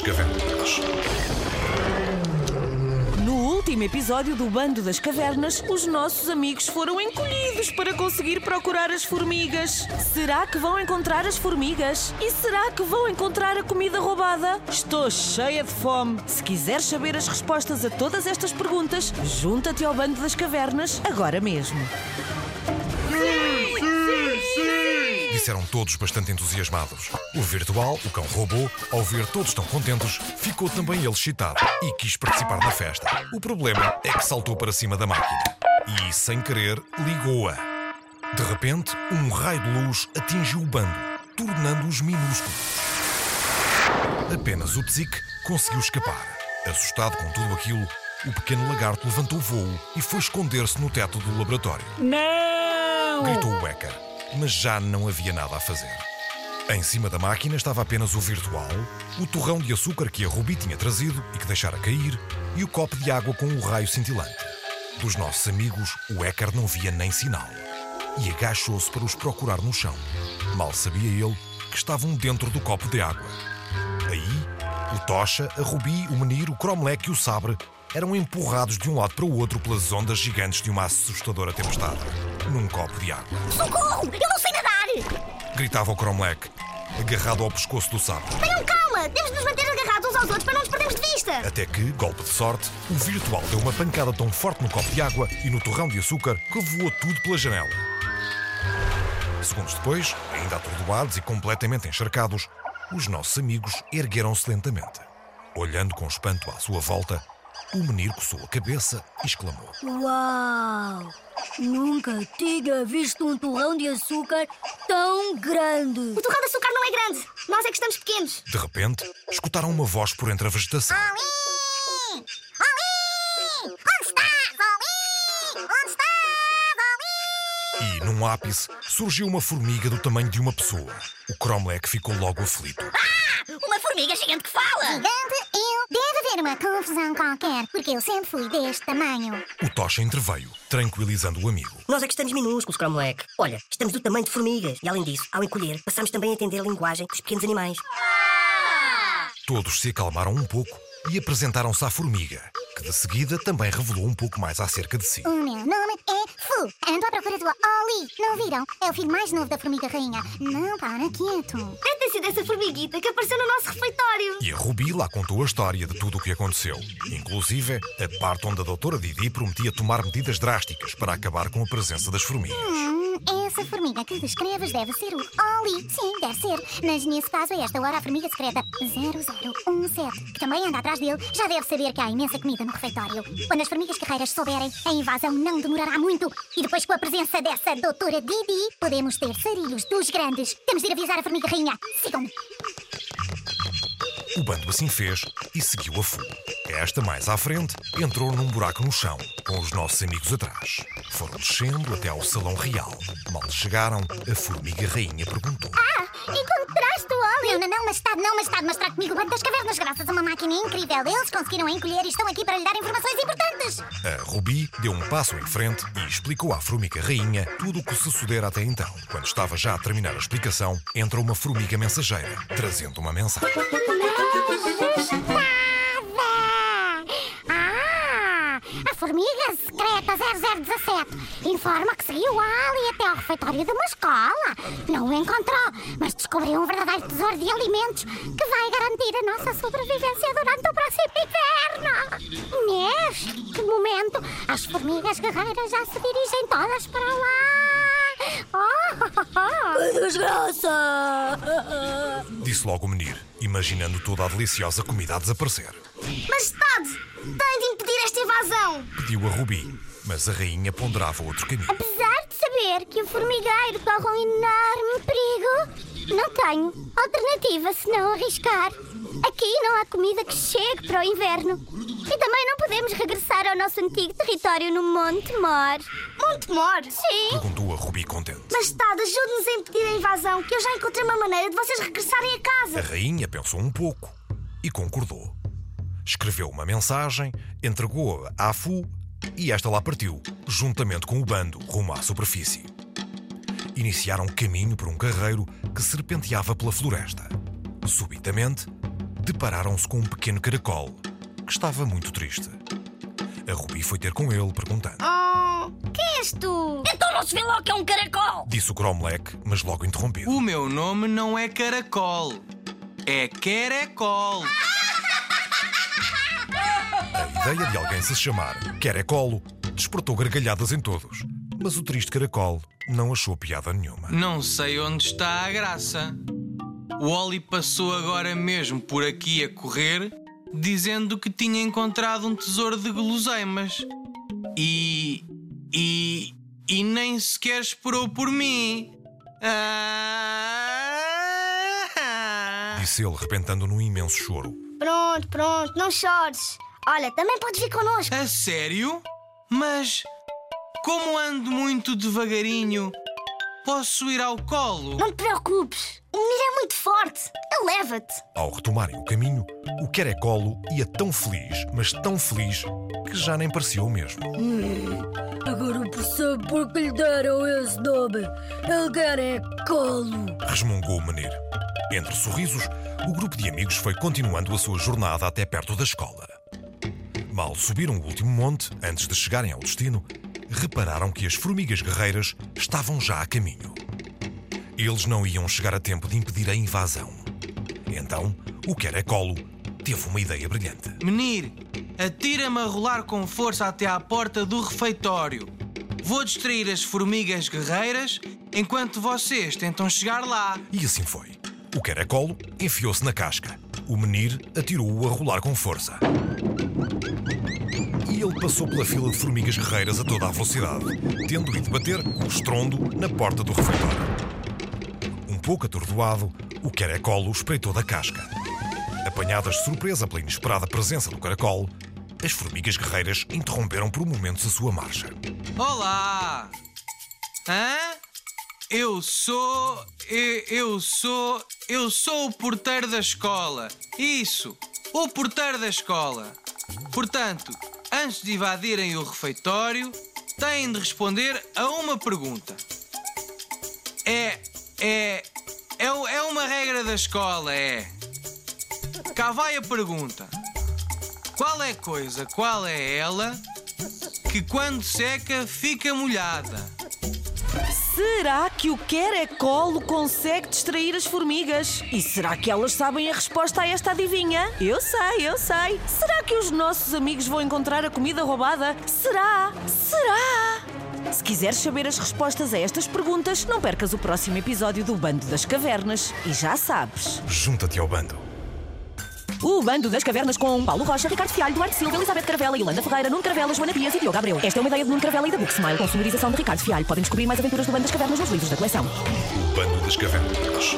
das Cavernas. No último episódio do Bando das Cavernas, os nossos amigos foram encolhidos para conseguir procurar as formigas. Será que vão encontrar as formigas? E será que vão encontrar a comida roubada? Estou cheia de fome. Se quiseres saber as respostas a todas estas perguntas, junta-te ao Bando das Cavernas agora mesmo. Disseram todos bastante entusiasmados. O virtual, o cão robô, ao ver todos tão contentes, ficou também ele excitado e quis participar da festa. O problema é que saltou para cima da máquina e, sem querer, ligou-a. De repente, um raio de luz atingiu o bando, tornando-os minúsculos. Apenas o Tzik conseguiu escapar. Assustado com tudo aquilo, o pequeno lagarto levantou voo e foi esconder-se no teto do laboratório. Não! Gritou o Wecker, mas já não havia nada a fazer. Em cima da máquina estava apenas o virtual, o torrão de açúcar que a Ruby tinha trazido e que deixara cair, e o copo de água com o raio cintilante. Dos nossos amigos, o Wecker não via nem sinal e agachou-se para os procurar no chão. Mal sabia ele que estavam dentro do copo de água. Aí, o Tocha, a Ruby, o Menir, o Cromlech e o Sabre eram empurrados de um lado para o outro pelas ondas gigantes de uma assustadora tempestade, num copo de água. Socorro! Eu não sei nadar! Gritava o Cromlech, agarrado ao pescoço do Sabre. Tenham calma! Temos de nos manter agarrados uns aos outros para não nos perdermos de vista! Até que, golpe de sorte, o virtual deu uma pancada tão forte no copo de água e no torrão de açúcar que voou tudo pela janela. Segundos depois, ainda atordoados e completamente encharcados, os nossos amigos ergueram-se lentamente. Olhando com espanto à sua volta, o menino coçou a cabeça e exclamou: Uau! Nunca tinha visto um torrão de açúcar tão grande. O torrão de açúcar não é grande! Nós é que estamos pequenos! De repente, escutaram uma voz por entre a vegetação. Oli! Oli! Onde estás, Oli? Onde estás, Oli? E, num ápice, surgiu uma formiga do tamanho de uma pessoa. O Cromlech ficou logo aflito. Uma formiga gigante que fala! Gigante, eu. Uma confusão qualquer, porque eu sempre fui deste tamanho. O Tocha interveio, tranquilizando o amigo. Nós é que estamos minúsculos, Cromlech. Olha, estamos do tamanho de formigas. E além disso, ao encolher, passamos também a entender a linguagem dos pequenos animais. Todos se acalmaram um pouco e apresentaram-se à formiga, que de seguida também revelou um pouco mais acerca de si. O meu nome é Fu. Ando à procura do Oli. Não viram? É o filho mais novo da formiga rainha. Não para quieto. Deve ter sido essa formiguita que apareceu no nosso refeitório. E a Ruby lá contou a história de tudo o que aconteceu, inclusive a parte onde a doutora Didi prometia tomar medidas drásticas para acabar com a presença das formigas. Hum, essa formiga que descreves deve ser o Oli. Sim, deve ser. Mas nesse caso, a esta hora, a formiga secreta 0017, que também anda atrás dele, já deve saber que há imensa comida no refeitório. Quando as formigas guerreiras souberem, a invasão não demorará muito. E depois, com a presença dessa doutora Didi, podemos ter sarilhos dos grandes. Temos de ir avisar a formiga rainha. Sigam-me. O bando assim fez e seguiu a fuga. Esta, mais à frente, entrou num buraco no chão, com os nossos amigos atrás. Foram descendo até ao salão real. Mal chegaram, a formiga rainha perguntou: Ah, encontraste o Oli? Não, não, não, majestade, não, majestade, mas trago comigo o banco das cavernas graças a uma máquina incrível. Eles conseguiram encolher e estão aqui para lhe dar informações importantes. A Ruby deu um passo em frente e explicou à formiga rainha tudo o que sucedera até então. Quando estava já a terminar a explicação, entra uma formiga mensageira, trazendo uma mensagem. Ah! A formiga secreta 0017 informa que seguiu a Ali até ao refeitório de uma escola. Não o encontrou, mas descobriu um verdadeiro tesouro de alimentos que vai garantir a nossa sobrevivência durante o próximo inverno. Neste momento, as formigas guerreiras já se dirigem todas para lá. Oh! Desgraça! Disse logo o menino, imaginando toda a deliciosa comida a desaparecer. Majestade, tem de impedir esta invasão. Pediu a Ruby, mas a rainha ponderava outro caminho. Apesar de saber que o formigueiro corre um enorme perigo, não tenho alternativa senão arriscar. Aqui não há comida que chegue para o inverno. E também não podemos regressar ao nosso antigo território no Monte Mor. Monte Mor? Sim. Perguntou a Ruby contente. Majestade, ajude-nos a impedir a invasão, que eu já encontrei uma maneira de vocês regressarem a A casa. rainha pensou um pouco e concordou. Escreveu uma mensagem, entregou-a à Fu e esta lá partiu, juntamente com o bando, rumo à superfície. Iniciaram caminho por um carreiro que serpenteava pela floresta. Subitamente, depararam-se com um pequeno caracol que estava muito triste. A Rubi foi ter com ele, perguntando: Oh, quem és tu? Então não se vê logo que é um caracol! Disse o Cromlech, mas logo interrompido. O meu nome não é Caracol, é Querecol. A ideia de alguém se chamar Querecolo despertou gargalhadas em todos, mas o triste caracol não achou piada nenhuma. Não sei onde está a graça. O Oli passou agora mesmo por aqui a correr, dizendo que tinha encontrado um tesouro de guloseimas. E. e. e nem sequer esperou por mim. Ah! Disse ele, repentando num imenso choro. Pronto, pronto, não chores. Olha, também podes vir connosco. A sério? Mas. como ando muito devagarinho, posso ir ao colo? Não te preocupes. O menino é muito forte. Ele leva-te. Ao retomarem o caminho, o Querecolo ia tão feliz, mas tão feliz, que já nem parecia o mesmo. Agora eu percebo por que lhe deram esse nome. Ele quer é colo. Resmungou o menino. Entre sorrisos, o grupo de amigos foi continuando a sua jornada até perto da escola. Mal subiram o último monte, antes de chegarem ao destino, repararam que as formigas guerreiras estavam já a caminho. Eles não iam chegar a tempo de impedir a invasão. Então, o Querecolo teve uma ideia brilhante. Menir, atira-me a rolar com força até à porta do refeitório. Vou distrair as formigas guerreiras enquanto vocês tentam chegar lá. E assim foi. O Querecolo enfiou-se na casca. O menir atirou-o a rolar com força. E ele passou pela fila de formigas guerreiras a toda a velocidade, tendo ido bater com estrondo na porta do refeitório. Um pouco atordoado, o Querecolo espreitou da casca. Apanhadas de surpresa pela inesperada presença do caracol, as formigas guerreiras interromperam por momentos a sua marcha. Olá! Hã? Eu sou. Eu, sou. Eu sou o porteiro da escola. Isso! O porteiro da escola. Portanto, antes de invadirem o refeitório, têm de responder a uma pergunta. É. É. É, é uma regra da escola, é. Cá vai a pergunta. Qual é coisa, qual é ela, que quando seca fica molhada? Será que o Querecolo consegue distrair as formigas? E será que elas sabem a resposta a esta adivinha? Eu sei, eu sei. Será que os nossos amigos vão encontrar a comida roubada? Será? Será? Se quiseres saber as respostas a estas perguntas, não percas o próximo episódio do Bando das Cavernas. E já sabes. Junta-te ao bando. O Bando das Cavernas com Paulo Rocha, Ricardo Fialho, Duarte Silva, Elizabeth Caravela, Yolanda Ferreira, Nuno Caravela, Joana Dias e Diogo Abreu. Esta é uma ideia de Nuno Caravela e da Book Smile, com sonorização de Ricardo Fialho. Podem descobrir mais aventuras do Bando das Cavernas nos livros da coleção. O bando das cavernas.